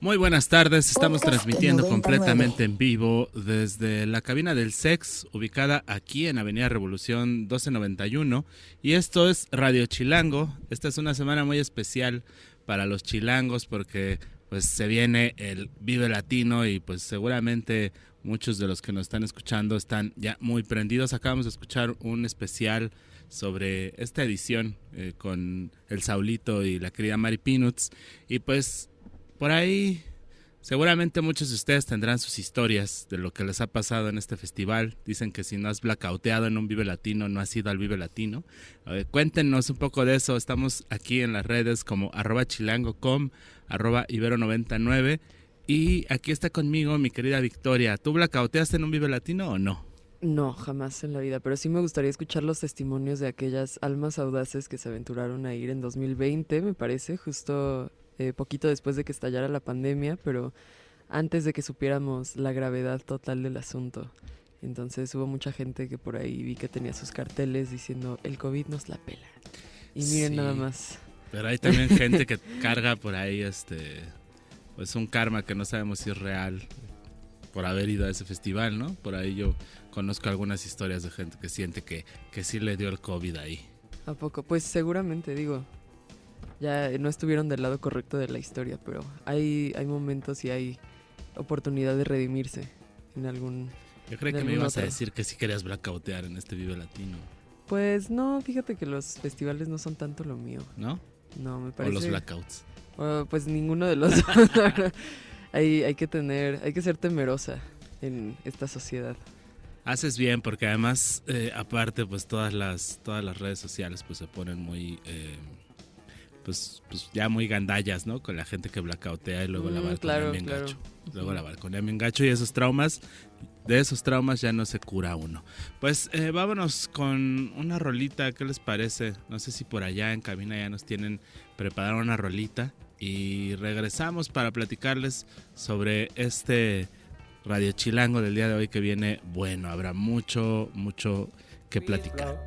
Muy buenas tardes, estamos transmitiendo completamente en vivo desde la cabina del SEX, ubicada aquí en Avenida Revolución 1291. Y esto es Radio Chilango. Esta es una semana muy especial para los chilangos porque pues se viene el Vive Latino y pues seguramente muchos de los que nos están escuchando están ya muy prendidos. Acabamos de escuchar un especial sobre esta edición eh, con el Saulito y la querida Mari Peanuts. Y pues por ahí, seguramente muchos de ustedes tendrán sus historias de lo que les ha pasado en este festival. Dicen que si no has blackouteado en un Vive Latino, no has ido al Vive Latino. cuéntenos un poco de eso. Estamos aquí en las redes como arroba chilango.com, arroba ibero99. Y aquí está conmigo mi querida Victoria. ¿Tú blackouteaste en un Vive Latino o no? No, jamás en la vida, pero sí me gustaría escuchar los testimonios de aquellas almas audaces que se aventuraron a ir en 2020, me parece, justo eh, poquito después de que estallara la pandemia, pero antes de que supiéramos la gravedad total del asunto. Entonces hubo mucha gente que por ahí vi que tenía sus carteles diciendo el COVID nos la pela. Y miren nada más. Pero hay también gente que carga por ahí este pues un karma que no sabemos si es real por haber ido a ese festival, ¿no? Por ahí yo conozco algunas historias de gente que siente que, que sí le dio el COVID ahí. ¿A poco? Pues seguramente, digo, ya no estuvieron del lado correcto de la historia, pero hay, hay momentos y hay oportunidad de redimirse en algún... Yo creo que me ibas a decir que sí querías blackoutear en este Vive Latino. Pues no, fíjate que los festivales no son tanto lo mío. ¿No? No, me parece... O los blackouts. pues ninguno de los hay, hay que tener, hay que ser temerosa en esta sociedad. Haces bien porque además, eh, aparte, pues todas las, todas las redes sociales pues se ponen muy... Eh, pues, pues ya muy gandallas, ¿no? Con la gente que blackoutea y luego la mm, balconea bien gacho. Luego la balconea bien gacho y esos traumas, de esos traumas ya no se cura uno. Pues eh, vámonos con una rolita, ¿qué les parece? No sé si por allá en cabina ya nos tienen preparada una rolita y regresamos para platicarles sobre este Radio Chilango del día de hoy que viene. Bueno, habrá mucho, mucho que platicar.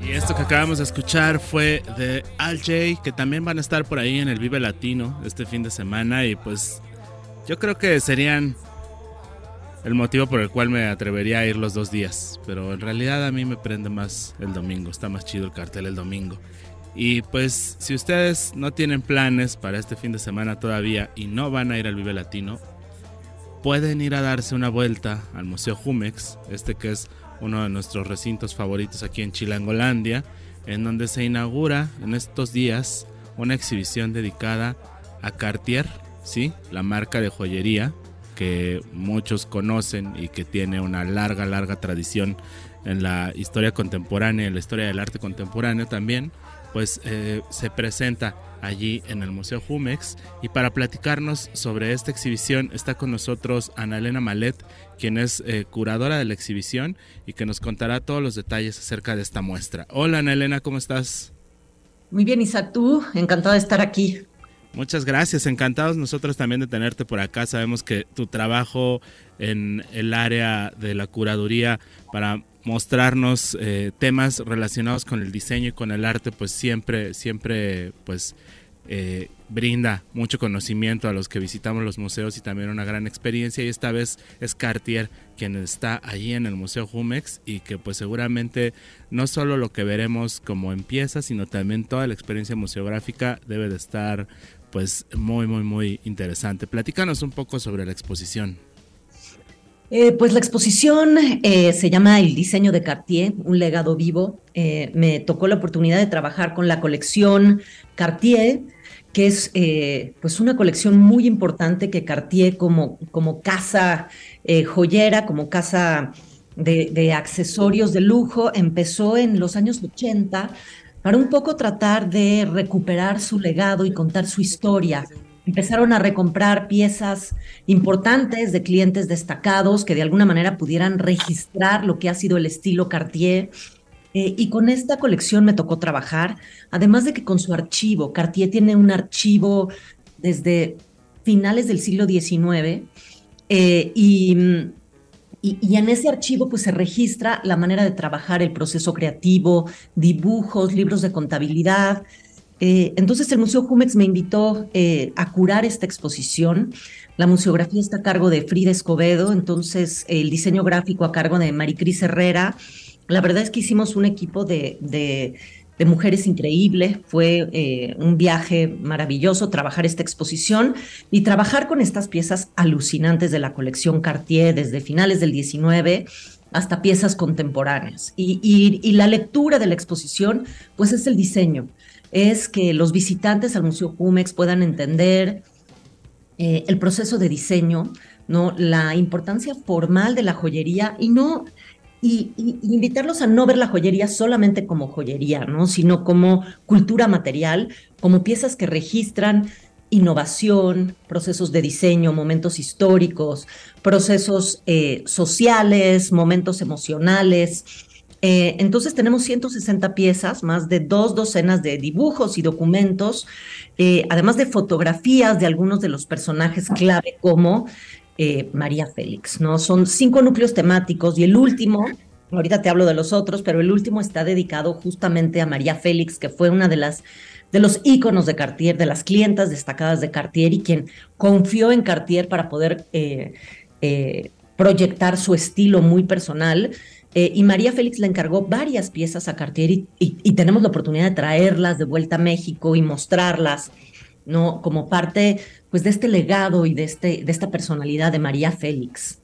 Y esto que acabamos de escuchar fue de Al J, que también van a estar por ahí en el Vive Latino este fin de semana. Y pues yo creo que serían el motivo por el cual me atrevería a ir los dos días. Pero en realidad a mí me prende más el domingo, está más chido el cartel el domingo. Y pues si ustedes no tienen planes para este fin de semana todavía y no van a ir al Vive Latino, pueden ir a darse una vuelta al Museo Jumex, este que es uno de nuestros recintos favoritos aquí en Chilangolandia, en donde se inaugura en estos días una exhibición dedicada a Cartier, ¿sí? la marca de joyería que muchos conocen y que tiene una larga, larga tradición en la historia contemporánea, en la historia del arte contemporáneo también, pues eh, se presenta allí en el Museo Jumex. Y para platicarnos sobre esta exhibición está con nosotros Ana Elena Malet, quien es eh, curadora de la exhibición y que nos contará todos los detalles acerca de esta muestra. Hola Ana Elena, ¿cómo estás? Muy bien, Isaac, tú, encantada de estar aquí. Muchas gracias, encantados nosotros también de tenerte por acá. Sabemos que tu trabajo en el área de la curaduría para mostrarnos eh, temas relacionados con el diseño y con el arte, pues siempre, siempre, pues eh, brinda mucho conocimiento a los que visitamos los museos y también una gran experiencia. Y esta vez es Cartier quien está allí en el Museo Jumex y que pues seguramente no solo lo que veremos como empieza, sino también toda la experiencia museográfica debe de estar pues muy, muy, muy interesante. Platícanos un poco sobre la exposición. Eh, pues la exposición eh, se llama El diseño de Cartier, un legado vivo. Eh, me tocó la oportunidad de trabajar con la colección Cartier, que es pues una colección muy importante que Cartier como, como casa joyera, como casa de, accesorios de lujo, empezó en los años 80 para un poco tratar de recuperar su legado y contar su historia empezaron a recomprar piezas importantes de clientes destacados que de alguna manera pudieran registrar lo que ha sido el estilo Cartier. Eh, y con esta colección me tocó trabajar, además de que con su archivo, Cartier tiene un archivo desde finales del siglo XIX eh, y, y, en ese archivo pues se registra la manera de trabajar, el proceso creativo, dibujos, libros de contabilidad, entonces el Museo Jumex me invitó a curar esta exposición. La museografía está a cargo de Frida Escobedo, entonces el diseño gráfico a cargo de Maricris Herrera. La verdad es que hicimos un equipo de, mujeres increíble, fue eh, un viaje maravilloso trabajar esta exposición y trabajar con estas piezas alucinantes de la colección Cartier desde finales del 19 hasta piezas contemporáneas. Y, y, la lectura de la exposición, pues es el diseño, es que los visitantes al Museo Jumex puedan entender eh, el proceso de diseño, ¿no? la importancia formal de la joyería y no y, invitarlos a no ver la joyería solamente como joyería, ¿no? sino como cultura material, como piezas que registran innovación, procesos de diseño, momentos históricos, procesos eh, sociales, momentos emocionales. Eh, entonces tenemos 160 piezas, más de dos docenas de dibujos y documentos eh, además de fotografías de algunos de los personajes clave como eh, María Félix, ¿no? Son cinco núcleos temáticos y el último, ahorita te hablo de los otros, pero el último está dedicado justamente a María Félix, que fue una de las de los íconos de Cartier, de las clientas destacadas de Cartier y quien confió en Cartier para poder eh, proyectar su estilo muy personal. Eh, y María Félix le encargó varias piezas a Cartier y, tenemos la oportunidad de traerlas de vuelta a México y mostrarlas, ¿no? Como parte, pues, de este legado y de, este, de esta personalidad de María Félix.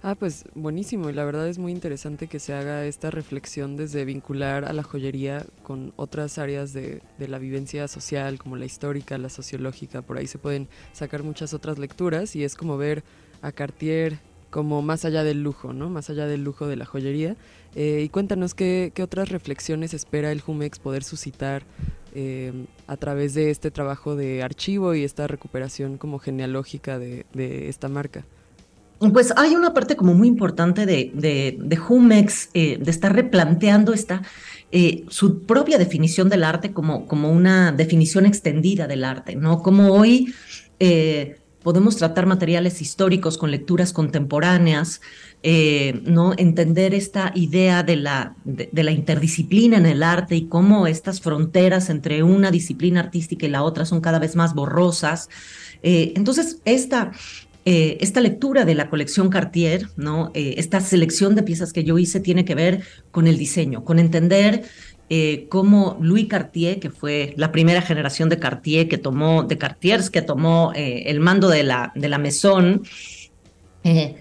Ah, pues buenísimo y la verdad es muy interesante que se haga esta reflexión desde vincular a la joyería con otras áreas de, de, la vivencia social como la histórica, la sociológica, por ahí se pueden sacar muchas otras lecturas y es como ver a Cartier como más allá del lujo, ¿no? Más allá del lujo de la joyería. Eh, y cuéntanos qué, otras reflexiones espera el Jumex poder suscitar eh, a través de este trabajo de archivo y esta recuperación como genealógica de, esta marca. Pues hay una parte como muy importante de, de, Jumex, eh, de estar replanteando esta, su propia definición del arte como, como una definición extendida del arte, ¿no? Como hoy podemos tratar materiales históricos con lecturas contemporáneas, eh, ¿no? entender esta idea de la, de, la interdisciplina en el arte y cómo estas fronteras entre una disciplina artística y la otra son cada vez más borrosas. Eh, entonces, esta, eh, esta lectura de la colección Cartier, ¿no? esta selección de piezas que yo hice tiene que ver con el diseño, con entender eh, como Louis Cartier, que fue la primera generación de Cartier que tomó, de Cartiers que tomó el mando de la, de la eh,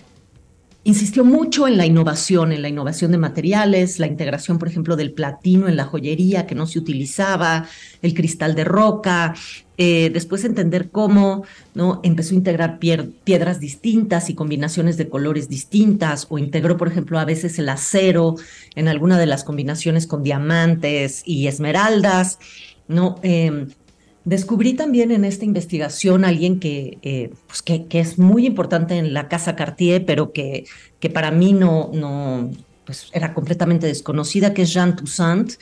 insistió mucho en la innovación, en la innovación de materiales, la integración, por ejemplo, del platino en la joyería que no se utilizaba, el cristal de roca, eh, después entender cómo ¿no? empezó a integrar piedras distintas y combinaciones de colores distintas, o integró, por ejemplo, a veces el acero en alguna de las combinaciones con diamantes y esmeraldas, ¿no? Em, Descubrí también en esta investigación alguien que, eh, pues que, que, es muy importante en la casa Cartier, pero que, para mí no, no pues era completamente desconocida, que es Jean Toussaint,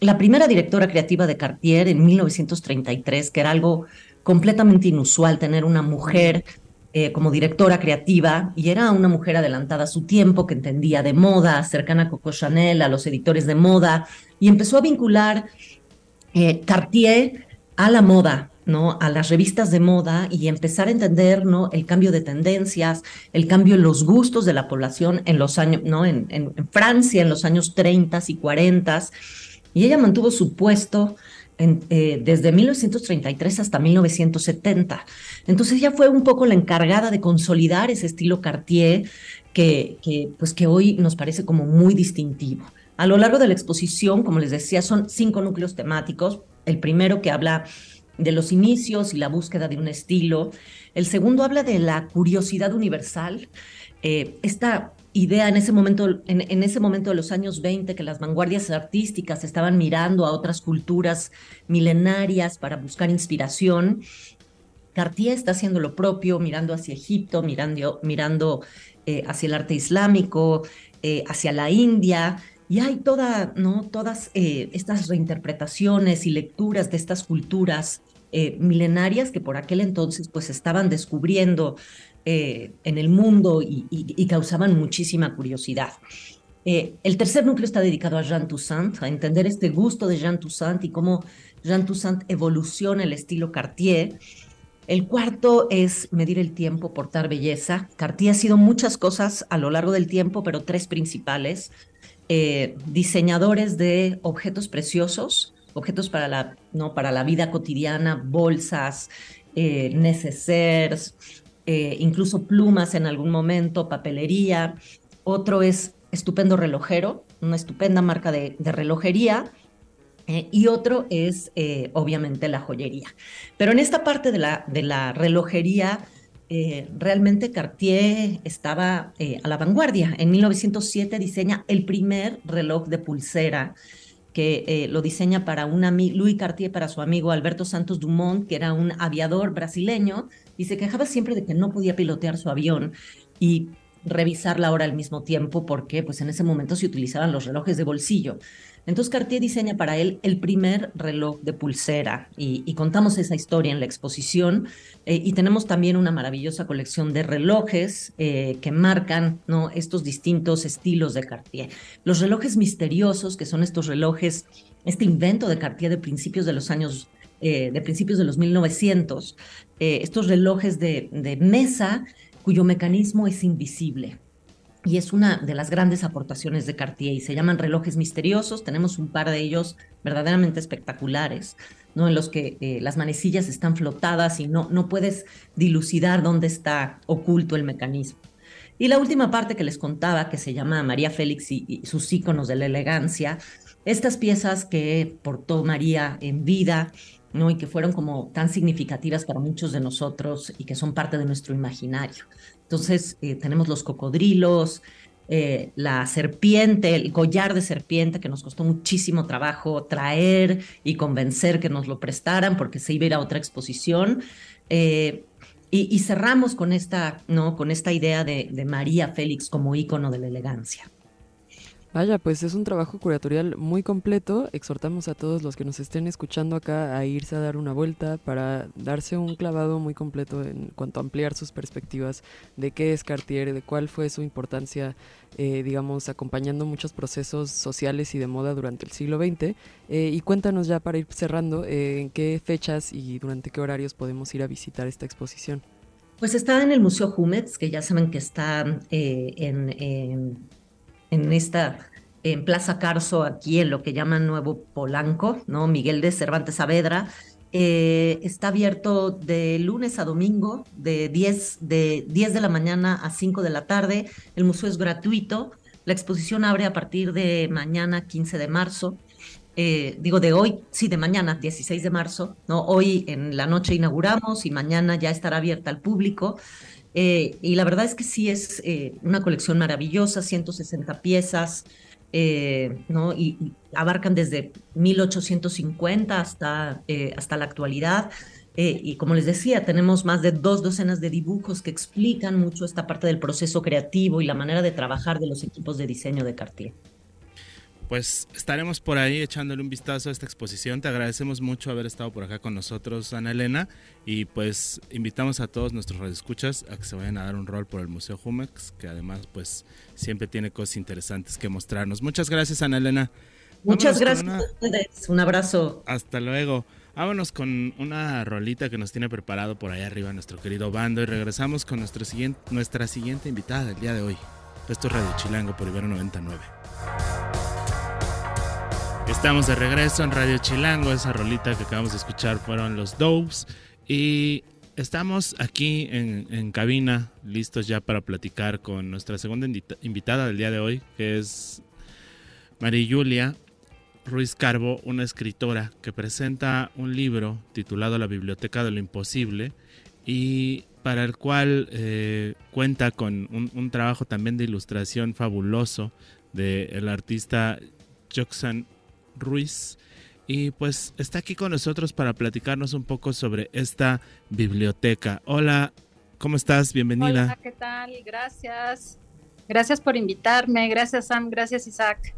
la primera directora creativa de Cartier en 1933, que era algo completamente inusual tener una mujer eh, como directora creativa y era una mujer adelantada a su tiempo, que entendía de moda, cercana a Coco Chanel, a los editores de moda, y empezó a vincular eh, Cartier a la moda, ¿no? a las revistas de moda y empezar a entender ¿no? el cambio de tendencias, el cambio en los gustos de la población en los años, ¿no? en, Francia en los años 30 y 40. Y ella mantuvo su puesto eh, desde 1933 hasta 1970. Entonces ella fue un poco la encargada de consolidar ese estilo Cartier que, que, pues que hoy nos parece como muy distintivo. A lo largo de la exposición, como les decía, son cinco núcleos temáticos, el primero que habla de los inicios y la búsqueda de un estilo. El segundo habla de la curiosidad universal. Eh, esta idea en ese, momento, en, ese momento de los años 20 que las vanguardias artísticas estaban mirando a otras culturas milenarias para buscar inspiración. Cartier está haciendo lo propio, mirando hacia Egipto, mirando, mirando eh, hacia el arte islámico, eh, hacia la India, y hay toda, ¿no? todas eh, estas reinterpretaciones y lecturas de estas culturas eh, milenarias que por aquel entonces pues estaban descubriendo eh, en el mundo y, causaban muchísima curiosidad. El tercer núcleo está dedicado a Jean Toussaint, a entender este gusto de Jean Toussaint y cómo Jean Toussaint evoluciona el estilo Cartier. El cuarto es medir el tiempo, portar belleza. Cartier ha sido muchas cosas a lo largo del tiempo, pero tres principales. Eh, diseñadores de objetos preciosos, objetos para la, ¿no? para la vida cotidiana, bolsas, eh, eh, incluso plumas en algún momento, papelería. Otro es estupendo relojero, una estupenda marca de, relojería. Eh, y otro es, obviamente, la joyería. Pero en esta parte de la, de la relojería, realmente Cartier estaba a la vanguardia. En 1907 diseña el primer reloj de pulsera que lo diseña para un amigo, Louis Cartier para su amigo Alberto Santos Dumont, que era un aviador brasileño, y se quejaba siempre de que no podía pilotear su avión y revisar la hora al mismo tiempo porque pues en ese momento se utilizaban los relojes de bolsillo. Entonces Cartier diseña para él el primer reloj de pulsera y, contamos esa historia en la exposición eh, y tenemos también una maravillosa colección de relojes eh, que marcan estos distintos estilos de Cartier. Los relojes misteriosos, que son estos relojes, este invento de Cartier de principios de los años eh, de principios de los 1900, eh, estos relojes de mesa cuyo mecanismo es invisible. Y es una de las grandes aportaciones de Cartier y se llaman relojes misteriosos. Tenemos un par de ellos verdaderamente espectaculares, ¿no? en los que eh, las manecillas están flotadas y no, no puedes dilucidar dónde está oculto el mecanismo. Y la última parte que les contaba, que se llama María Félix y sus íconos de la elegancia, estas piezas que portó María en vida ¿no? y que fueron como tan significativas para muchos de nosotros y que son parte de nuestro imaginario. Entonces, eh, tenemos los cocodrilos, eh, la serpiente, el collar de serpiente que nos costó muchísimo trabajo traer y convencer que nos lo prestaran porque se iba a ir a otra exposición. Eh, y, cerramos con esta, ¿no? con esta idea de, de María Félix como ícono de la elegancia. Vaya, pues es un trabajo curatorial muy completo. Exhortamos a todos los que nos estén escuchando acá a irse a dar una vuelta para darse un clavado muy completo en cuanto a ampliar sus perspectivas de qué es Cartier, de cuál fue su importancia, eh, digamos, acompañando muchos procesos sociales y de moda durante el siglo XX. Eh, y cuéntanos ya para ir cerrando eh, en qué fechas y durante qué horarios podemos ir a visitar esta exposición. Pues está en el Museo Jumetz, que ya saben que está en en esta en Plaza Carso, aquí en lo que llaman Nuevo Polanco, ¿no? Miguel de Cervantes Saavedra. Eh, está abierto de lunes a domingo, de 10, de 10 de la mañana a 5 de la tarde. El museo es gratuito. La exposición abre a partir de mañana, 15 de marzo. Eh, digo de hoy, sí, de mañana, 16 de marzo. ¿no? Hoy en la noche inauguramos y mañana ya estará abierta al público. Eh, y la verdad es que sí es eh, una colección maravillosa, 160 piezas, eh, ¿no? Y, abarcan desde 1850 hasta, hasta la actualidad. y como les decía, tenemos más de dos docenas de dibujos que explican mucho esta parte del proceso creativo y la manera de trabajar de los equipos de diseño de Cartier pues estaremos por ahí echándole un vistazo a esta exposición. Te agradecemos mucho haber estado por acá con nosotros, Ana Elena, y pues invitamos a todos nuestros radioescuchas a que se vayan a dar un rol por el Museo Jumex, que además pues siempre tiene cosas interesantes que mostrarnos. Muchas gracias, Ana Elena. Muchas gracias a ustedes. Un abrazo. Hasta luego. Vámonos con una rolita que nos tiene preparado por ahí arriba nuestro querido bando y regresamos con nuestro siguiente, nuestra siguiente invitada del día de hoy. Esto es Radio Chilango por Ibero 99. Estamos de regreso en Radio Chilango. Esa rolita que acabamos de escuchar fueron los Doves. Y estamos aquí en, cabina, listos ya para platicar con nuestra segunda invitada del día de hoy, que es María Julia Ruiz Carbo, una escritora que presenta un libro titulado La Biblioteca de lo Imposible y para el cual eh, cuenta con un, trabajo también de ilustración fabuloso del artista Joxan Ruiz. Y pues está aquí con nosotros para platicarnos un poco sobre esta biblioteca. Hola, ¿cómo estás? Bienvenida. Hola, ¿qué tal? Gracias. Gracias por invitarme. Gracias, Sam. Gracias, Isaac.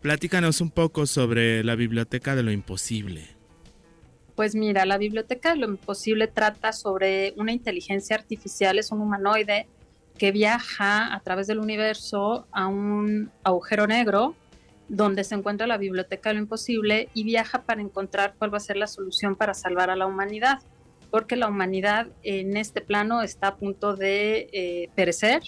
Platícanos un poco sobre la Biblioteca de lo Imposible. Pues mira, la Biblioteca de lo Imposible trata sobre una inteligencia artificial, es un humanoide que viaja a través del universo a un agujero negro donde se encuentra la biblioteca de lo imposible y viaja para encontrar cuál va a ser la solución para salvar a la humanidad, porque la humanidad en este plano está a punto de eh, perecer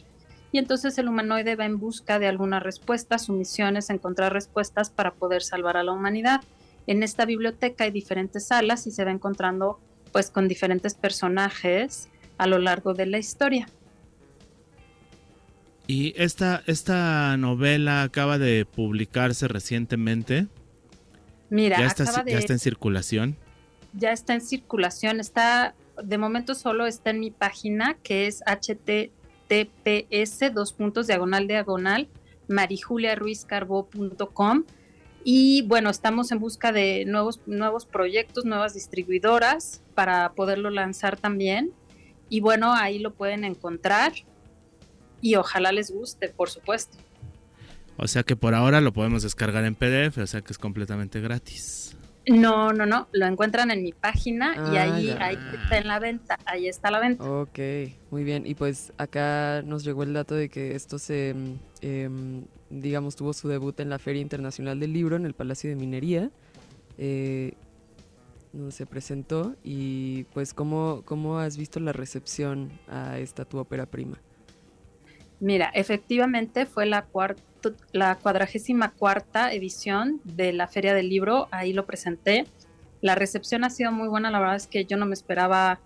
y entonces el humanoide va en busca de alguna respuesta, su misión encontrar respuestas para poder salvar a la humanidad. En esta biblioteca hay diferentes salas y se va encontrando pues con diferentes personajes a lo largo de la historia. Y esta, esta novela acaba de publicarse recientemente. Mira, ya está, ya está en circulación. Ya está en circulación. Está, de momento solo está en mi página, que es https dos puntos diagonal diagonal marijuliaruizcarbo.com. Y bueno, estamos en busca de nuevos, nuevos proyectos, nuevas distribuidoras para poderlo lanzar también. Y bueno, ahí lo pueden encontrar y ojalá les guste, por supuesto. O sea que por ahora lo podemos descargar en PDF, o sea que es completamente gratis. No, no, no, lo encuentran en mi página y ah, ahí, ahí, está en la venta, ahí está la venta. Ok, muy bien. Y pues acá nos llegó el dato de que esto se, em, digamos, tuvo su debut en la Feria Internacional del Libro en el Palacio de Minería, eh, donde se presentó. Y pues, ¿cómo, ¿cómo has visto la recepción a esta tu ópera prima? Mira, efectivamente fue la, la cuadragésima cuarta edición de la Feria del Libro, ahí lo presenté. La recepción ha sido muy buena, la verdad es que yo no me esperaba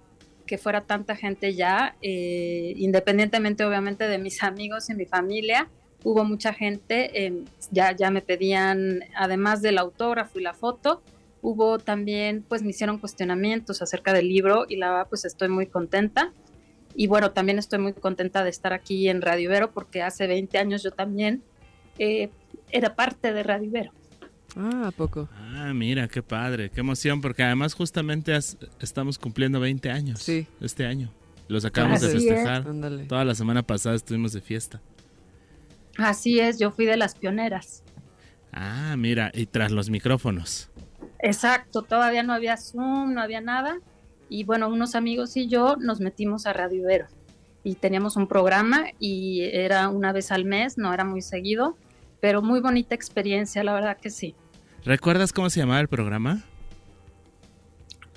que fuera tanta gente ya, eh, independientemente obviamente de mis amigos y mi familia, hubo mucha gente, em, ya, ya me pedían, además del autógrafo y la foto, hubo también, pues me hicieron cuestionamientos acerca del libro y la verdad pues estoy muy contenta. Y bueno, también estoy muy contenta de estar aquí en Radio Ibero porque hace 20 años yo también eh, era parte de Radio Ibero. Ah, ¿a poco? Ah, mira, qué padre, qué emoción, porque además justamente estamos cumpliendo 20 años sí. este año. Los acabamos de festejar. Toda la semana pasada estuvimos de fiesta. Así es, yo fui de las pioneras. Ah, mira, y tras los micrófonos. Exacto, todavía no había Zoom, no había nada. Y bueno, unos amigos y yo nos metimos a Radio Ibero y teníamos un programa y era una vez al mes, no era muy seguido, pero muy bonita experiencia, la verdad que sí. ¿Recuerdas cómo se llamaba el programa?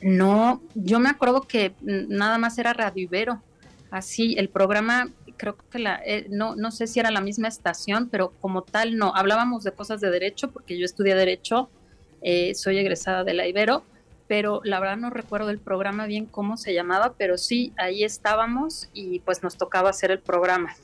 No, yo me acuerdo que nada más era Radio Ibero. Así, el programa, creo que la, eh, no, no sé si era la misma estación, pero como tal no. Hablábamos de cosas de derecho, porque yo estudié derecho, eh, soy egresada de la Ibero, pero la verdad no recuerdo el programa bien cómo se llamaba, pero sí, ahí estábamos y pues nos tocaba hacer el programa.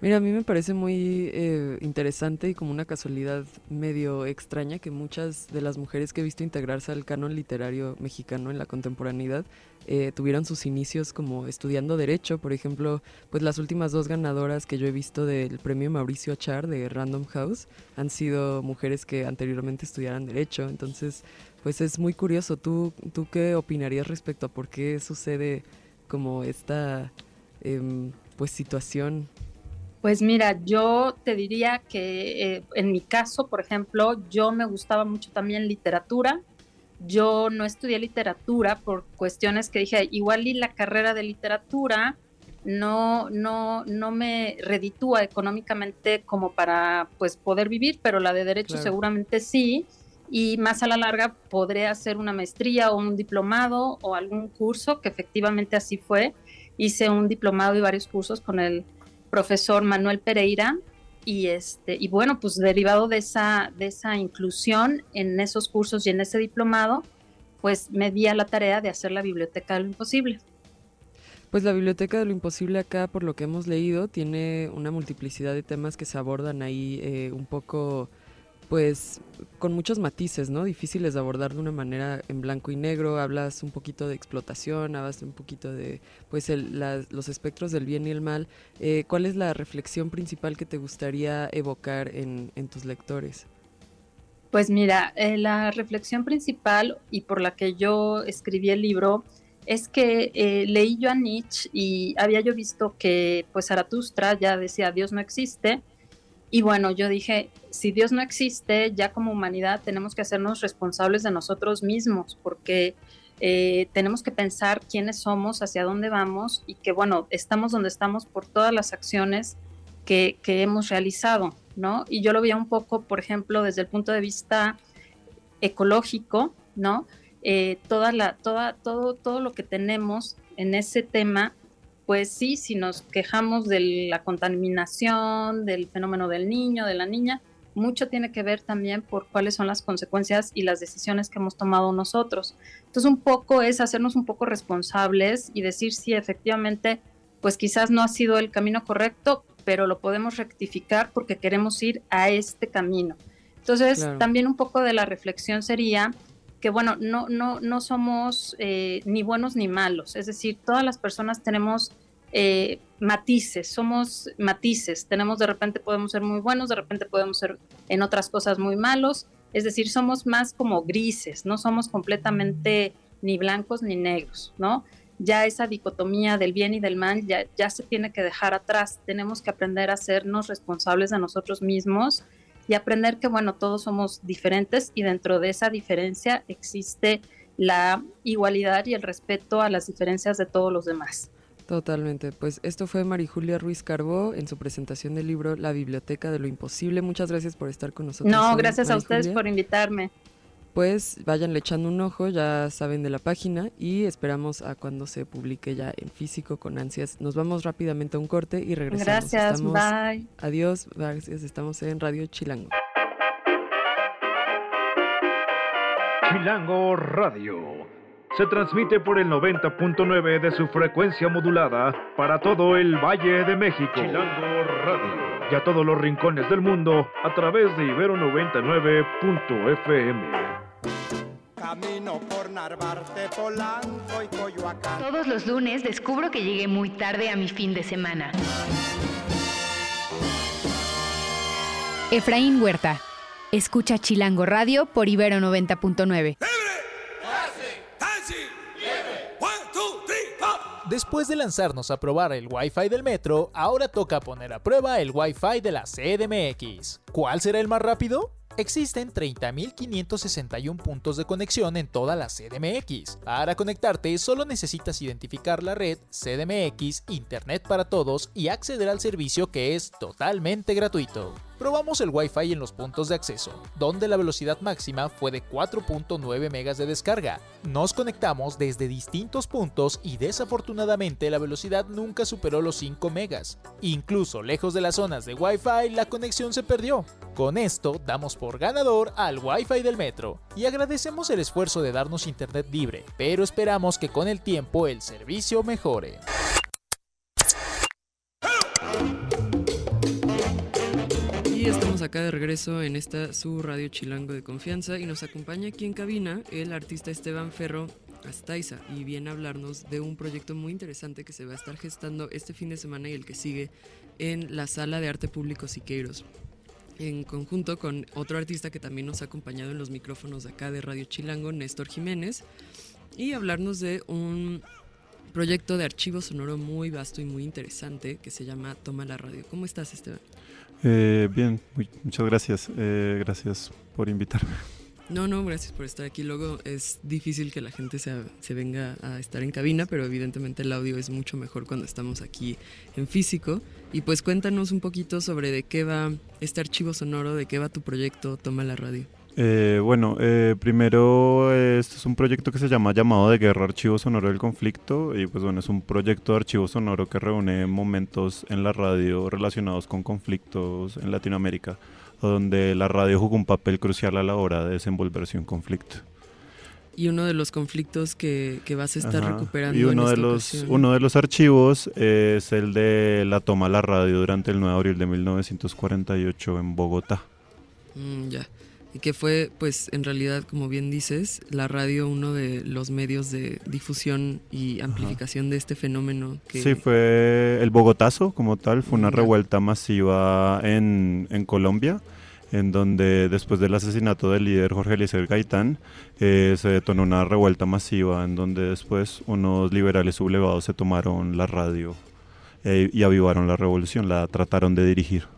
Mira, a mí me parece muy eh, interesante y como una casualidad medio extraña que muchas de las mujeres que he visto integrarse al canon literario mexicano en la contemporaneidad eh, tuvieron sus inicios como estudiando derecho. Por ejemplo, pues las últimas dos ganadoras que yo he visto del premio Mauricio Achar de Random House han sido mujeres que anteriormente estudiaran derecho. Entonces, pues es muy curioso. ¿Tú, tú qué opinarías respecto a por qué sucede como esta em, pues situación? Pues mira, yo te diría que eh, en mi caso, por ejemplo, yo me gustaba mucho también literatura. Yo no estudié literatura por cuestiones que dije, igual y la carrera de literatura no, no, no me reditúa económicamente como para pues poder vivir, pero la de derecho seguramente sí y más a la larga podré hacer una maestría o un diplomado o algún curso, que efectivamente así fue. Hice un diplomado y varios cursos con el profesor Manuel Pereira y este y bueno, pues derivado de esa de esa inclusión en esos cursos y en ese diplomado, pues me di a la tarea de hacer la biblioteca de lo imposible. Pues la Biblioteca de lo Imposible acá, por lo que hemos leído, tiene una multiplicidad de temas que se abordan ahí eh, un poco pues con muchos matices, ¿no? Difíciles de abordar de una manera en blanco y negro. Hablas un poquito de explotación, hablas un poquito de, pues, los espectros del bien y el mal. Eh, ¿Cuál es la reflexión principal que te gustaría evocar en, tus lectores? Pues mira, eh, la reflexión principal y por la que yo escribí el libro es que eh, leí yo a Nietzsche y había yo visto que pues Zaratustra ya decía Dios no existe y bueno, yo dije, si Dios no existe, ya como humanidad tenemos que hacernos responsables de nosotros mismos, porque eh, tenemos que pensar quiénes somos, hacia dónde vamos y que, bueno, estamos donde estamos por todas las acciones que, hemos realizado, ¿no? Y yo lo veía un poco, por ejemplo, desde el punto de vista ecológico, ¿no? Eh, toda la, toda, todo, todo lo que tenemos en ese tema, pues sí, si nos quejamos de la contaminación, del fenómeno del niño, de la niña, mucho tiene que ver también por cuáles son las consecuencias y las decisiones que hemos tomado nosotros. Entonces, un poco es hacernos un poco responsables y decir si efectivamente, pues quizás no ha sido el camino correcto, pero lo podemos rectificar porque queremos ir a este camino. Entonces, también un poco de la reflexión sería que, bueno, no, no, no somos eh, ni buenos ni malos, es decir, todas las personas tenemos eh, matices, somos matices, tenemos de repente podemos ser muy buenos, de repente podemos ser en otras cosas muy malos, es decir, somos más como grises, no somos completamente ni blancos ni negros, ¿no? Ya esa dicotomía del bien y del mal ya, ya se tiene que dejar atrás, tenemos que aprender a sernos responsables de nosotros mismos y aprender que, bueno, todos somos diferentes y dentro de esa diferencia existe la igualdad y el respeto a las diferencias de todos los demás. Totalmente. Pues esto fue Marijulia Ruiz Carbó en su presentación del libro La Biblioteca de lo Imposible. Muchas gracias por estar con nosotros. No, gracias a ustedes por invitarme. Pues vayan echando un ojo, ya saben de la página y esperamos a cuando se publique ya en físico con ansias. Nos vamos rápidamente a un corte y regresamos. Gracias, bye. Adiós, gracias. Estamos en Radio Chilango. Chilango Radio se transmite por el 90.9 de su frecuencia modulada para todo el Valle de México. Chilango Radio. Y a todos los rincones del mundo a través de Ibero 99.fm. Camino por Narvarte, Polanco y Coyoacán. Todos los lunes descubro que llegué muy tarde a mi fin de semana. Efraín Huerta. Escucha Chilango Radio por Ibero 90.9. Después de lanzarnos a probar el Wi-Fi del metro, ahora toca poner a prueba el Wi-Fi de la CDMX. ¿Cuál será el más rápido? Existen 30.561 puntos de conexión en toda la CDMX. Para conectarte solo necesitas identificar la red CDMX Internet para Todos y acceder al servicio que es totalmente gratuito. Probamos el Wi-Fi en los puntos de acceso, donde la velocidad máxima fue de 4.9 megas de descarga. Nos conectamos desde distintos puntos y desafortunadamente la velocidad nunca superó los 5 megas. Incluso lejos de las zonas de Wi-Fi la conexión se perdió. Con esto damos por ganador al Wi-Fi del metro y agradecemos el esfuerzo de darnos internet libre, pero esperamos que con el tiempo el servicio mejore. Acá de regreso en esta su radio chilango de confianza y nos acompaña aquí en cabina el artista Esteban Ferro Astaiza y viene a hablarnos de un proyecto muy interesante que se va a estar gestando este fin de semana y el que sigue en la Sala de Arte Público Siqueiros en conjunto con otro artista que también nos ha acompañado en los micrófonos de acá de Radio Chilango, Néstor Jiménez, y hablarnos de un proyecto de archivo sonoro muy vasto y muy interesante que se llama Toma la Radio. ¿Cómo estás, Esteban? Eh, bien, muchas gracias. Eh, gracias por invitarme. No, no, gracias por estar aquí. Luego es difícil que la gente se, se, venga a estar en cabina, pero evidentemente el audio es mucho mejor cuando estamos aquí en físico. Y pues cuéntanos un poquito sobre de qué va este archivo sonoro, de qué va tu proyecto Toma la Radio. Eh, bueno, eh, primero este es un proyecto que se llama Llamado de Guerra Archivo Sonoro del Conflicto y pues bueno, es un proyecto de archivo sonoro que reúne momentos en la radio relacionados con conflictos en Latinoamérica, donde la radio jugó un papel crucial a la hora de desenvolverse un conflicto. Y uno de los conflictos que, que vas a estar recuperando. Y uno, de los, uno de los archivos es el de la toma a la radio durante el 9 de abril de 1948 en Bogotá. Mm, ya y que fue, pues, en realidad, como bien dices, la radio uno de los medios de difusión y amplificación de este fenómeno. Que... Sí, fue el Bogotazo como tal, fue una revuelta masiva en, en Colombia en donde después del asesinato del líder Jorge Eliezer Gaitán eh, se detonó una revuelta masiva en donde después unos liberales sublevados se tomaron la radio eh, y avivaron la revolución, la trataron de dirigir.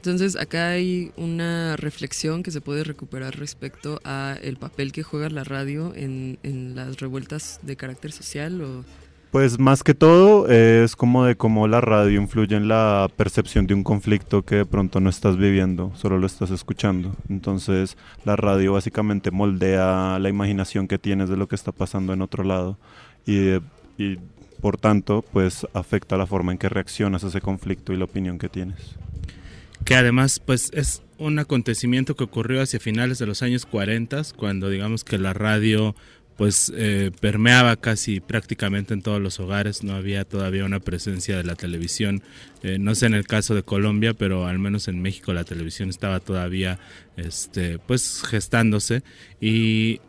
Entonces acá hay una reflexión que se puede recuperar respecto a el papel que juega la radio en, las revueltas de carácter social o pues más que todo es como de cómo la radio influye en la percepción de un conflicto que de pronto no estás viviendo, solo lo estás escuchando. Entonces la radio básicamente moldea la imaginación que tienes de lo que está pasando en otro lado y, y por tanto pues afecta la forma en que reaccionas a ese conflicto y la opinión que tienes. Que además pues es un acontecimiento que ocurrió hacia finales de los años 40, cuando digamos que la radio pues eh, permeaba casi prácticamente en todos los hogares, no había todavía una presencia de la televisión, eh, no sé en el caso de Colombia, pero al menos en México la televisión estaba todavía este, pues gestándose. Y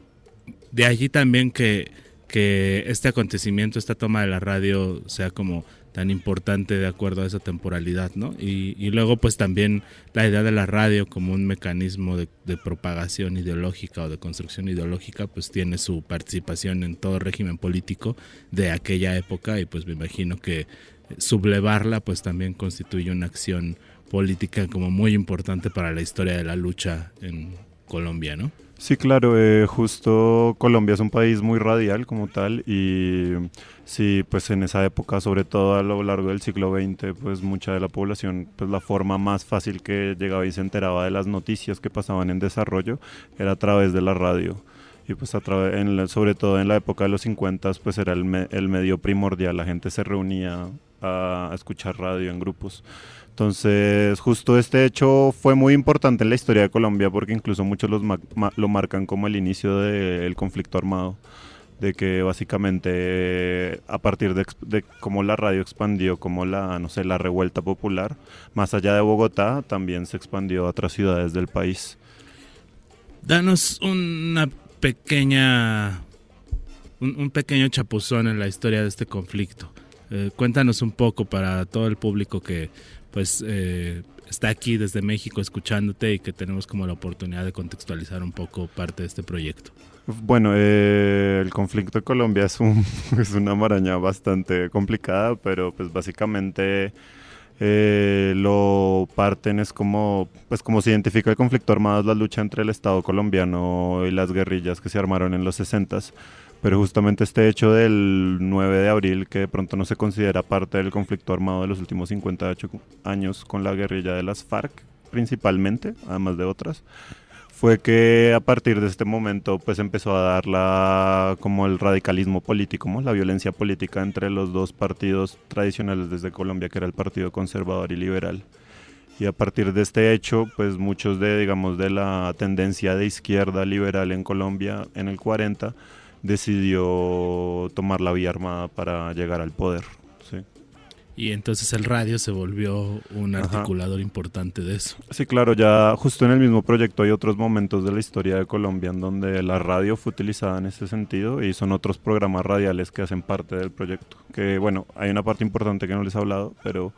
de allí también que, que este acontecimiento, esta toma de la radio sea como tan importante de acuerdo a esa temporalidad, ¿no? Y, luego pues también la idea de la radio como un mecanismo de, propagación ideológica o de construcción ideológica pues tiene su participación en todo régimen político de aquella época y pues me imagino que sublevarla pues también constituye una acción política como muy importante para la historia de la lucha en Colombia, ¿no? Sí, claro, eh, justo Colombia es un país muy radial como tal y sí, pues en esa época, sobre todo a lo largo del siglo XX, pues mucha de la población, pues la forma más fácil que llegaba y se enteraba de las noticias que pasaban en desarrollo era a través de la radio. Y pues a través, sobre todo en la época de los 50, pues era el medio primordial, la gente se reunía a escuchar radio en grupos. Entonces, justo este hecho fue muy importante en la historia de Colombia porque incluso muchos lo marcan como el inicio del conflicto armado, de que básicamente a partir de, cómo la radio expandió, como la, no sé, la revuelta popular, más allá de Bogotá, también se expandió a otras ciudades del país. Danos una pequeña, un, pequeño chapuzón en la historia de este conflicto. Eh, cuéntanos un poco para todo el público que pues eh, está aquí desde México escuchándote y que tenemos como la oportunidad de contextualizar un poco parte de este proyecto. Bueno, eh, el conflicto de Colombia es, un, es una maraña bastante complicada, pero pues básicamente eh, lo parten es como, pues como se identifica el conflicto armado es la lucha entre el Estado colombiano y las guerrillas que se armaron en los 60s pero justamente este hecho del 9 de abril, que de pronto no se considera parte del conflicto armado de los últimos 58 años con la guerrilla de las FARC, principalmente, además de otras, fue que a partir de este momento pues empezó a dar la, como el radicalismo político, la violencia política entre los dos partidos tradicionales desde Colombia, que era el Partido Conservador y Liberal. Y a partir de este hecho, pues muchos de, digamos, de la tendencia de izquierda liberal en Colombia en el 40, decidió tomar la vía armada para llegar al poder. Y entonces el radio se volvió un articulador importante de eso. Sí, claro, ya justo en el mismo proyecto hay otros momentos de la historia de Colombia en donde la radio fue utilizada en ese sentido y son otros programas radiales que hacen parte del proyecto. Que bueno, hay una parte importante que no les he hablado, pero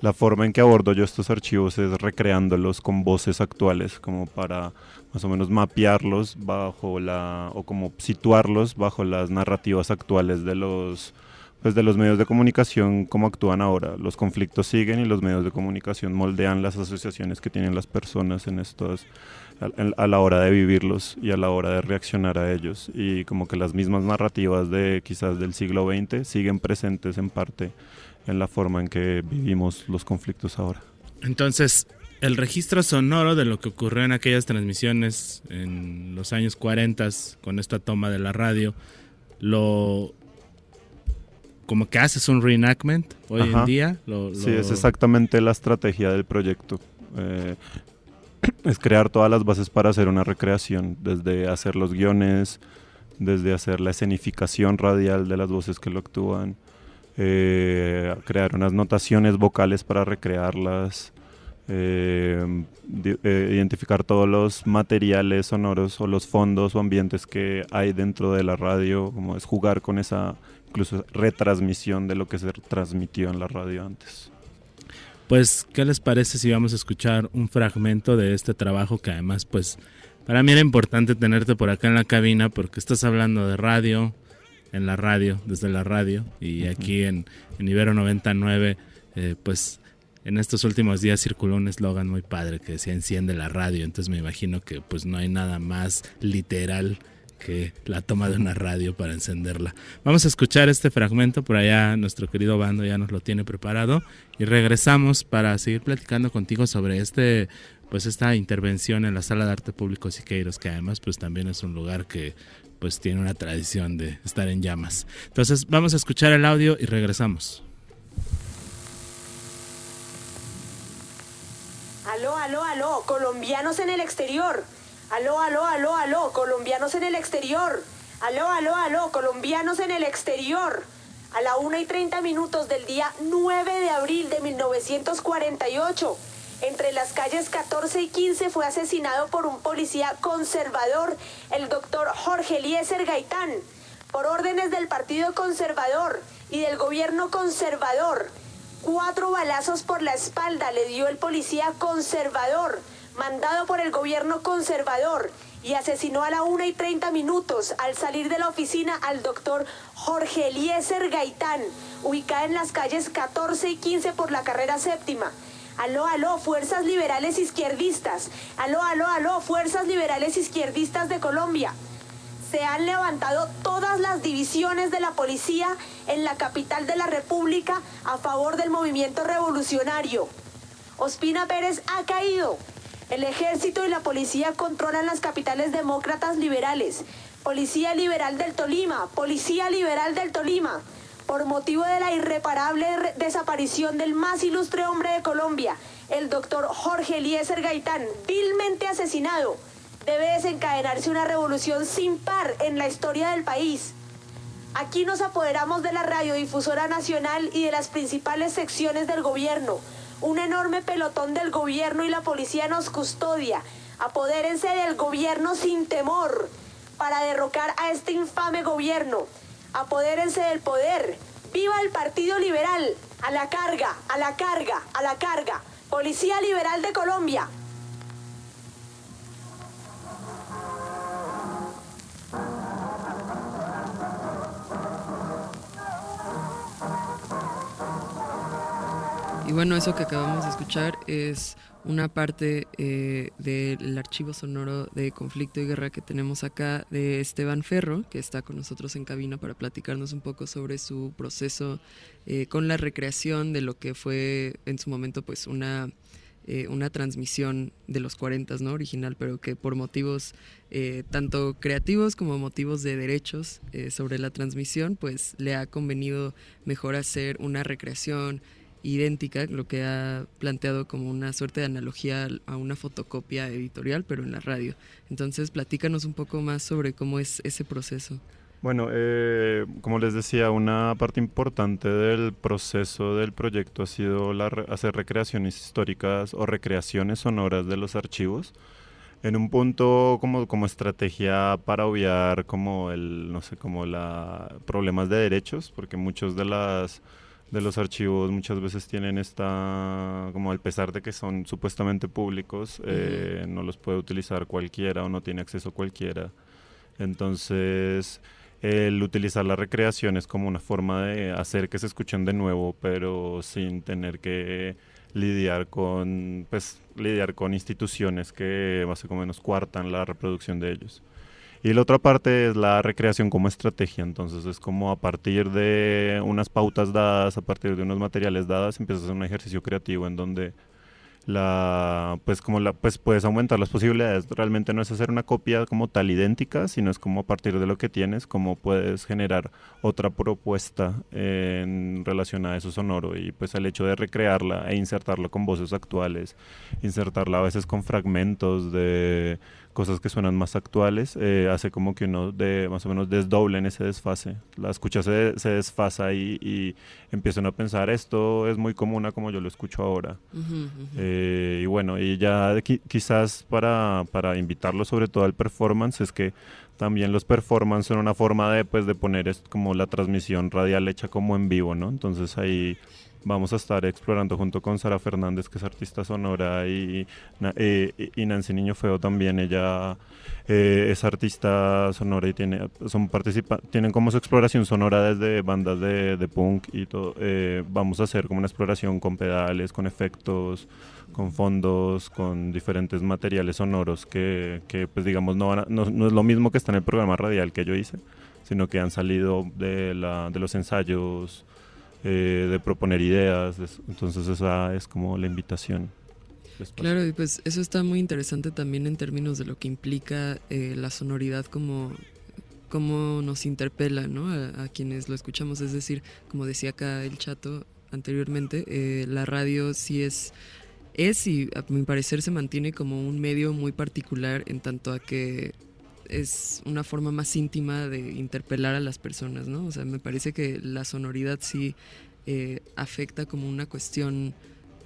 la forma en que abordo yo estos archivos es recreándolos con voces actuales, como para más o menos mapearlos bajo la, o como situarlos bajo las narrativas actuales de los, pues de los medios de comunicación, como actúan ahora. Los conflictos siguen y los medios de comunicación moldean las asociaciones que tienen las personas en estos, a, a la hora de vivirlos y a la hora de reaccionar a ellos. Y como que las mismas narrativas de quizás del siglo XX siguen presentes en parte en la forma en que vivimos los conflictos ahora. Entonces, el registro sonoro de lo que ocurrió en aquellas transmisiones en los años 40 con esta toma de la radio, lo como que haces un reenactment hoy en día. Sí, es exactamente la estrategia del proyecto. Eh, es crear todas las bases para hacer una recreación, desde hacer los guiones, desde hacer la escenificación radial de las voces que lo actúan, eh, crear unas notaciones vocales para recrearlas, eh, eh, identificar todos los materiales sonoros o los fondos o ambientes que hay dentro de la radio, como es jugar con esa incluso retransmisión de lo que se transmitió en la radio antes. Pues, ¿qué les parece si vamos a escuchar un fragmento de este trabajo que además, pues, para mí era importante tenerte por acá en la cabina porque estás hablando de radio, en la radio, desde la radio, y aquí en, en Ibero 99, eh, pues en estos últimos días circuló un eslogan muy padre que decía enciende la radio, entonces me imagino que pues no hay nada más literal que la toma de una radio para encenderla. Vamos a escuchar este fragmento, por allá nuestro querido bando ya nos lo tiene preparado y regresamos para seguir platicando contigo sobre este pues esta intervención en la Sala de Arte Público Siqueiros, que además pues también es un lugar que pues tiene una tradición de estar en llamas. Entonces vamos a escuchar el audio y regresamos. Aló, aló, aló, colombianos en el exterior. Aló, aló, aló, aló, colombianos en el exterior. Aló, aló, aló, colombianos en el exterior. A la 1 y 30 minutos del día 9 de abril de 1948, entre las calles 14 y 15 fue asesinado por un policía conservador, el doctor Jorge Eliezer Gaitán, por órdenes del Partido Conservador y del gobierno conservador. Cuatro balazos por la espalda le dio el policía conservador, mandado por el gobierno conservador, y asesinó a la 1 y 30 minutos al salir de la oficina al doctor Jorge Eliezer Gaitán, ubicada en las calles 14 y 15 por la carrera séptima. Aló, aló, fuerzas liberales izquierdistas. Aló, aló, aló, fuerzas liberales izquierdistas de Colombia se han levantado todas las divisiones de la policía en la capital de la República a favor del movimiento revolucionario. Ospina Pérez ha caído. El ejército y la policía controlan las capitales demócratas liberales. Policía Liberal del Tolima, Policía Liberal del Tolima, por motivo de la irreparable desaparición del más ilustre hombre de Colombia, el doctor Jorge Eliezer Gaitán, vilmente asesinado debe desencadenarse una revolución sin par en la historia del país. Aquí nos apoderamos de la radiodifusora nacional y de las principales secciones del gobierno. Un enorme pelotón del gobierno y la policía nos custodia. Apodérense del gobierno sin temor para derrocar a este infame gobierno. Apodérense del poder. ¡Viva el Partido Liberal! A la carga, a la carga, a la carga. Policía Liberal de Colombia, bueno, eso que acabamos de escuchar es una parte eh, del archivo sonoro de conflicto y guerra que tenemos acá de Esteban Ferro, que está con nosotros en cabina para platicarnos un poco sobre su proceso eh, con la recreación de lo que fue en su momento pues una, eh, una transmisión de los 40, ¿no? Original, pero que por motivos tanto creativos como motivos de derechos sobre la transmisión, pues le ha convenido mejor hacer una recreación idéntica, lo que ha planteado como una suerte de analogía a una fotocopia editorial, pero en la radio. Entonces, platícanos un poco más sobre cómo es ese proceso. Bueno, eh, como les decía, una parte importante del proceso del proyecto ha sido la hacer recreaciones históricas o recreaciones sonoras de los archivos en un punto como, como estrategia para obviar como el, no sé, como la problemas de derechos, porque muchos de las de los archivos muchas veces tienen esta, como al pesar de que son supuestamente públicos, eh, no los puede utilizar cualquiera o no tiene acceso cualquiera. Entonces, el utilizar las recreaciones como una forma de hacer que se escuchen de nuevo, pero sin tener que lidiar con, pues, lidiar con instituciones que más o menos cuartan la reproducción de ellos. Y la otra parte es la recreación como estrategia, entonces es como a partir de unas pautas dadas, a partir de unos materiales dados, empiezas a hacer un ejercicio creativo en donde la pues como la pues puedes aumentar las posibilidades. Realmente no es hacer una copia como tal idéntica sino es como a partir de lo que tienes como puedes generar otra propuesta en relación a eso sonoro. Y pues el hecho de recrearla e insertarla con voces actuales insertarla a veces con fragmentos de cosas que suenan más actuales, eh, hace como que uno de más o menos desdoble en ese desfase. La escucha se, se desfasa y, y, empiezan a pensar, esto es muy común a como yo lo escucho ahora. Eh, y bueno, y ya quizás para, para invitarlo sobre todo al performance, es que también los performance son una forma de, pues, de poner como la transmisión radial hecha como en vivo, ¿no? Entonces ahí vamos a estar explorando junto con Sara Fernández, que es artista sonora, y, eh, y Nancy Niño Feo también, ella eh, es artista sonora y tiene, son participa tienen como su exploración sonora desde bandas de, de punk y todo. Eh, vamos a hacer como una exploración con pedales, con efectos, con fondos, con diferentes materiales sonoros que, que pues digamos no, no, no, es lo mismo que está en el programa radial que yo hice, sino que han salido de, la, de los ensayos, eh, de proponer ideas, entonces esa es como la invitación. Claro, y pues eso está muy interesante también en términos de lo que implica eh, la sonoridad como, como nos interpela ¿no? a, quienes lo escuchamos. Es decir, como decía acá el chato anteriormente, eh, la radio sí es, es y a mi parecer se mantiene como un medio muy particular en tanto a que es una forma más íntima de interpelar a las personas, ¿no? O sea, me parece que la sonoridad sí eh, afecta como una cuestión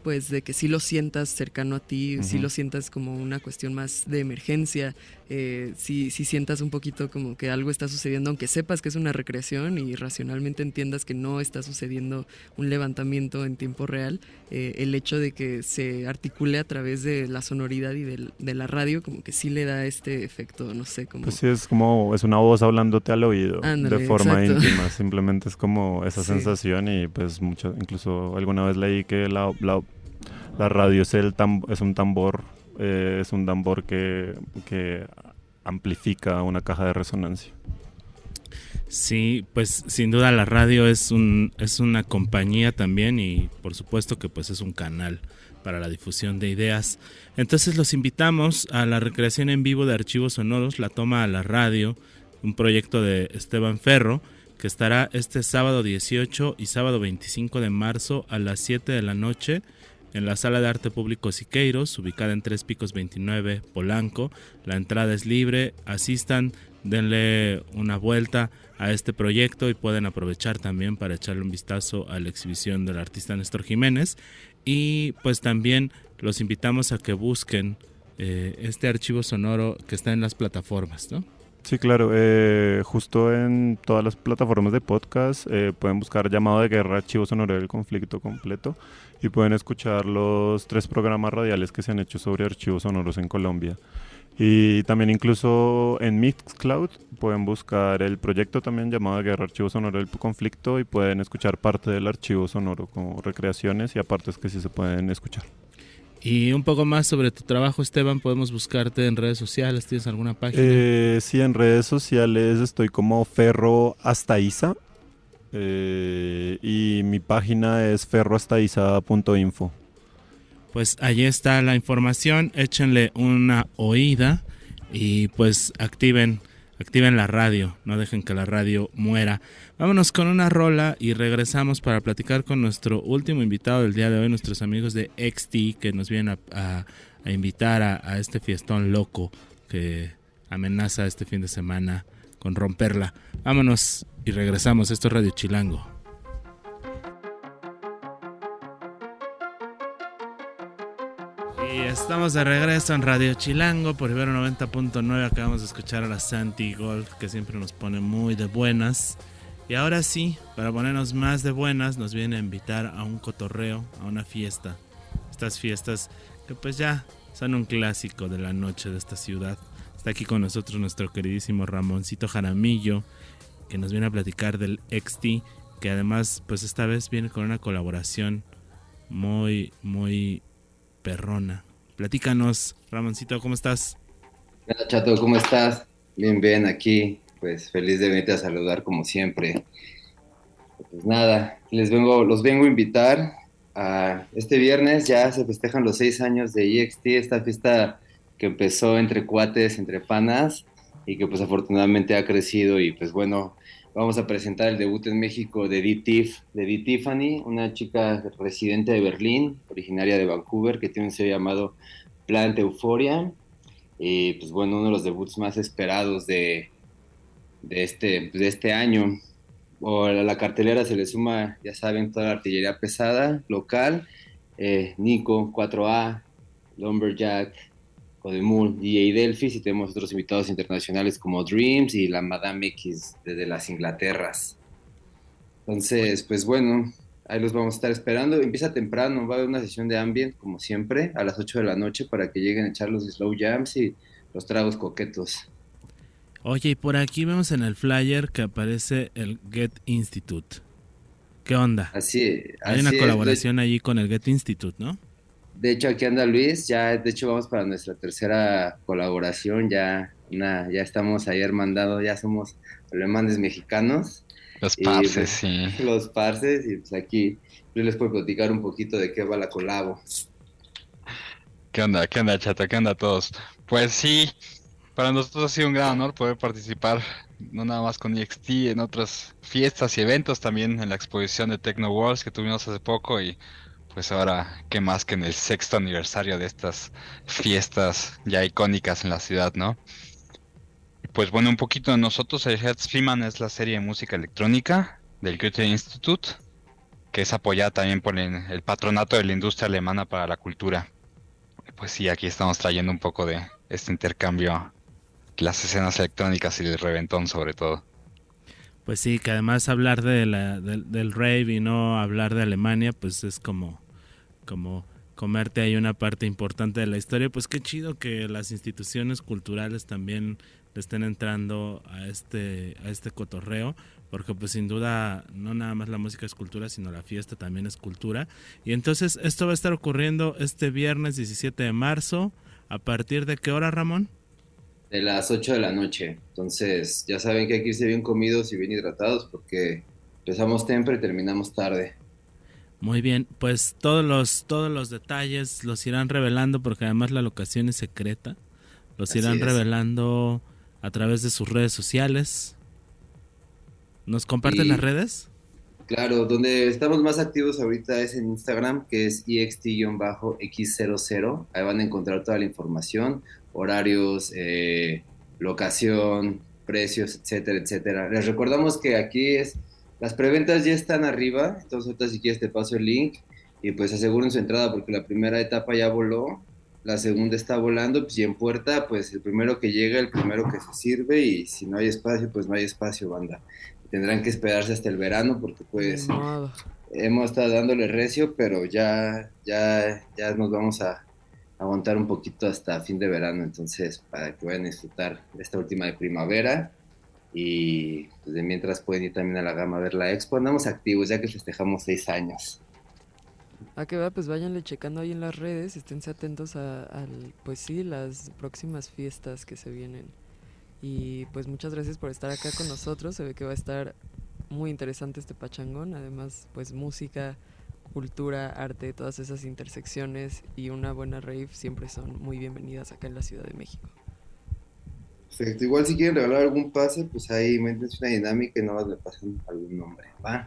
pues de que sí lo sientas cercano a ti, si lo sientas como una cuestión más de emergencia, eh, si, sientas un poquito como que algo está sucediendo, aunque sepas que es una recreación y racionalmente entiendas que no está sucediendo un levantamiento en tiempo real, eh, el hecho de que se articule a través de la sonoridad y de, la radio como que sí le da este efecto, no sé, como... Pues sí, es como, es una voz hablándote al oído de forma íntima, simplemente es como esa sensación y pues mucho, incluso alguna vez leí que la, la la radio es, el es un tambor, eh, es un tambor que, que amplifica una caja de resonancia. Sí, pues sin duda la radio es un es una compañía también y por supuesto que pues es un canal para la difusión de ideas. Entonces los invitamos a la recreación en vivo de archivos sonoros, la toma a la radio, un proyecto de Esteban Ferro que estará este sábado 18 y sábado 25 de marzo a las 7 de la noche en la Sala de Arte Público Siqueiros, ubicada en Tres Picos 29, Polanco. La entrada es libre, asistan, denle una vuelta a este proyecto y pueden aprovechar también para echarle un vistazo a la exhibición del artista Néstor Jiménez. Y pues también los invitamos a que busquen eh, este archivo sonoro que está en las plataformas, ¿no? Sí, claro. Eh, justo en todas las plataformas de podcast eh, pueden buscar llamado de guerra, archivo sonoro del conflicto completo y pueden escuchar los tres programas radiales que se han hecho sobre archivos sonoros en Colombia. Y también incluso en Mixcloud pueden buscar el proyecto también llamado Guerra Archivo Sonoro del Conflicto y pueden escuchar parte del archivo sonoro como recreaciones y aparte es que sí se pueden escuchar. Y un poco más sobre tu trabajo, Esteban, podemos buscarte en redes sociales, ¿tienes alguna página? Eh, sí, en redes sociales estoy como Ferro Hasta Isa, eh, y mi página es ferroastaiza.info. Pues allí está la información, échenle una oída y pues activen, activen la radio, no dejen que la radio muera. Vámonos con una rola y regresamos para platicar con nuestro último invitado del día de hoy, nuestros amigos de XT que nos vienen a, invitar a, a este fiestón loco que amenaza este fin de semana con romperla. Vámonos y regresamos. Esto es Radio Chilango. Y estamos de regreso en Radio Chilango por Ibero 90.9. Acabamos de escuchar a la Santi Golf que siempre nos pone muy de buenas. Y ahora sí, para ponernos más de buenas, nos viene a invitar a un cotorreo, a una fiesta. Estas fiestas que pues ya son un clásico de la noche de esta ciudad. Está aquí con nosotros nuestro queridísimo Ramoncito Jaramillo, que nos viene a platicar del XT, que además, pues esta vez viene con una colaboración muy, muy perrona. Platícanos, Ramoncito, ¿cómo estás? Hola, Chato, ¿cómo estás? Bien, bien, aquí, pues feliz de venirte a saludar como siempre. Pues nada, les vengo, los vengo a invitar a este viernes, ya se festejan los seis años de EXT, esta fiesta que empezó entre cuates, entre panas, y que pues afortunadamente ha crecido y pues bueno, vamos a presentar el debut en México de D. de D. Tiffany, una chica residente de Berlín, originaria de Vancouver, que tiene un sello llamado Plant Euphoria, y pues bueno, uno de los debuts más esperados de, de, este, de este año. O a la cartelera se le suma, ya saben, toda la artillería pesada local, eh, Nico, 4A, Lumberjack, Codemul, DJ Delphis y tenemos otros invitados internacionales como Dreams y la Madame X desde las Inglaterras. Entonces, pues bueno, ahí los vamos a estar esperando. Empieza temprano, va a haber una sesión de ambient, como siempre, a las 8 de la noche para que lleguen a echar los slow jams y los tragos coquetos. Oye, y por aquí vemos en el flyer que aparece el Get Institute. ¿Qué onda? Así, Hay una colaboración allí con el Get Institute, ¿no? De hecho, aquí anda Luis, ya de hecho vamos para nuestra tercera colaboración, ya, una, ya estamos ahí hermandados, ya somos alemanes mexicanos. Los parces, pues, sí. Los parces, y pues aquí yo les puedo platicar un poquito de qué va la colabo. ¿Qué onda? ¿Qué onda, chata? ¿Qué onda todos? Pues sí, para nosotros ha sido un gran honor poder participar, no nada más con EXT, en otras fiestas y eventos, también en la exposición de Techno Worlds que tuvimos hace poco y pues ahora, qué más que en el sexto aniversario de estas fiestas ya icónicas en la ciudad, ¿no? Pues bueno, un poquito de nosotros, el Freeman es la serie de música electrónica del Goethe Institute, que es apoyada también por el, patronato de la industria alemana para la cultura. Pues sí, aquí estamos trayendo un poco de este intercambio, las escenas electrónicas y el reventón sobre todo. Pues sí, que además hablar de del rave y no hablar de Alemania, pues es como como comerte ahí una parte importante de la historia, pues qué chido que las instituciones culturales también le estén entrando a este, a este cotorreo, porque pues sin duda no nada más la música es cultura, sino la fiesta también es cultura. Y entonces esto va a estar ocurriendo este viernes 17 de marzo, ¿a partir de qué hora, Ramón? De las 8 de la noche. Entonces ya saben que hay que irse bien comidos y bien hidratados porque empezamos temprano y terminamos tarde. Muy bien, pues todos los todos los detalles los irán revelando porque además la locación es secreta. Los irán revelando a través de sus redes sociales. ¿Nos comparten las redes? Claro, donde estamos más activos ahorita es en Instagram, que es ext-x00. Ahí van a encontrar toda la información, horarios, eh, locación, precios, etcétera, etcétera. Les recordamos que aquí es las preventas ya están arriba, entonces ahorita si quieres te paso el link y pues aseguren su entrada porque la primera etapa ya voló, la segunda está volando, pues y en puerta pues el primero que llega, el primero que se sirve y si no hay espacio pues no hay espacio, banda. Tendrán que esperarse hasta el verano porque pues hemos estado dándole recio, pero ya, ya, ya nos vamos a aguantar un poquito hasta fin de verano, entonces para que vayan a disfrutar esta última de primavera y pues, de mientras pueden ir también a la gama a ver la expo. Andamos activos ya que festejamos seis años. A ah, que va, pues váyanle checando ahí en las redes, esténse atentos a, pues sí, las próximas fiestas que se vienen. Y pues muchas gracias por estar acá con nosotros, se ve que va a estar muy interesante este pachangón, además pues música, cultura, arte, todas esas intersecciones y una buena rave siempre son muy bienvenidas acá en la Ciudad de México. Perfecto. Igual si quieren regalar algún pase, pues ahí métanse una dinámica y no me pasan algún nombre. ¿va?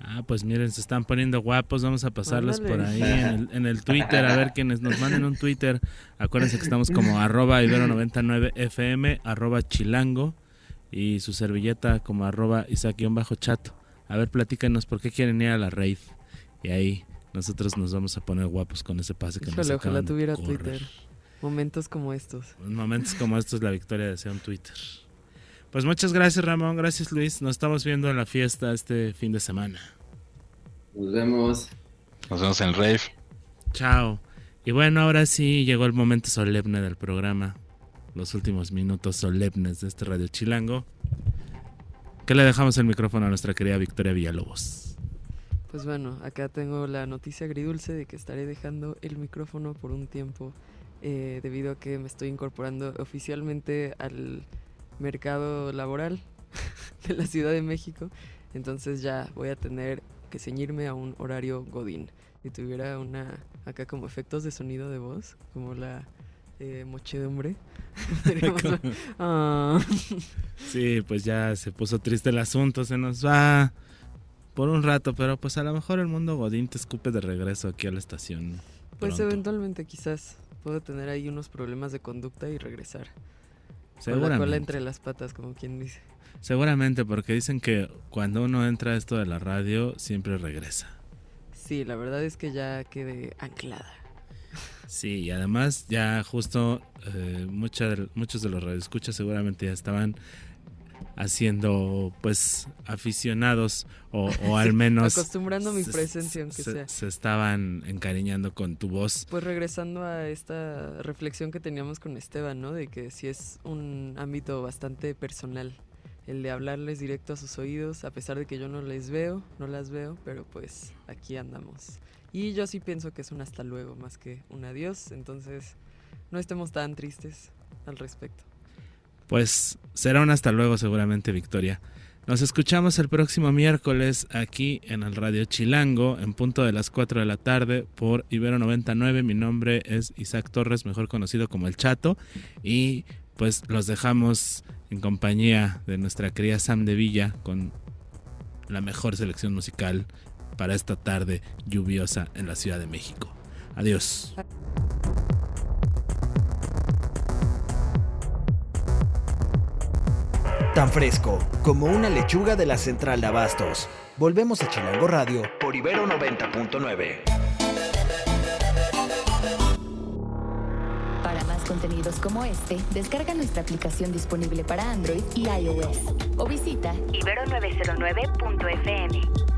Ah, pues miren, se están poniendo guapos. Vamos a pasarlos por ahí en el, Twitter. A ver quienes nos manden un Twitter. Acuérdense que estamos como arroba ibero99fm, arroba chilango y su servilleta como arroba isaac-chato. A ver, platícanos por qué quieren ir a la raid. Y ahí nosotros nos vamos a poner guapos con ese pase que nos ojalá tuviera Twitter. Momentos como estos. Momentos como estos, la victoria de un Twitter. Pues muchas gracias Ramón, gracias Luis. Nos estamos viendo en la fiesta este fin de semana. Nos vemos. Nos vemos en el rave. Chao. Y bueno, ahora sí llegó el momento solemne del programa. Los últimos minutos solemnes de este Radio Chilango. Que le dejamos el micrófono a nuestra querida Victoria Villalobos. Pues bueno, acá tengo la noticia agridulce de que estaré dejando el micrófono por un tiempo eh, debido a que me estoy incorporando oficialmente al mercado laboral de la Ciudad de México. Entonces ya voy a tener que ceñirme a un horario godín. Si tuviera una, acá como efectos de sonido de voz, como la eh, mochedumbre. Ah. Sí, pues ya se puso triste el asunto, se nos va por un rato, pero pues a lo mejor el mundo godín te escupe de regreso aquí a la estación. Pues eventualmente quizás puedo tener ahí unos problemas de conducta y regresar. Seguramente. Con la cola entre las patas, como quien dice. Seguramente, porque dicen que cuando uno entra a esto de la radio, siempre regresa. Sí, la verdad es que ya quedé anclada. Sí, y además ya justo eh, muchos de los radioescuchas seguramente ya estaban haciendo pues aficionados o, al menos acostumbrando mi presencia aunque sea. se estaban encariñando con tu voz. Pues regresando a esta reflexión que teníamos con Esteban no de que si es un ámbito bastante personal el de hablarles directo a sus oídos a pesar de que yo no les veo no las veo pero pues aquí andamos. Y yo sí pienso que es un hasta luego más que un adiós entonces no estemos tan tristes al respecto pues será un hasta luego seguramente, Victoria. Nos escuchamos el próximo miércoles aquí en el Radio Chilango, en punto de las 4 de la tarde por Ibero 99. Mi nombre es Isaac Torres, mejor conocido como El Chato. Y pues los dejamos en compañía de nuestra querida Sam de Villa con la mejor selección musical para esta tarde lluviosa en la Ciudad de México. Adiós. Tan fresco como una lechuga de la central de Abastos. Volvemos a Chilango Radio por Ibero 90.9. Para más contenidos como este, descarga nuestra aplicación disponible para Android y iOS o visita ibero909.fm.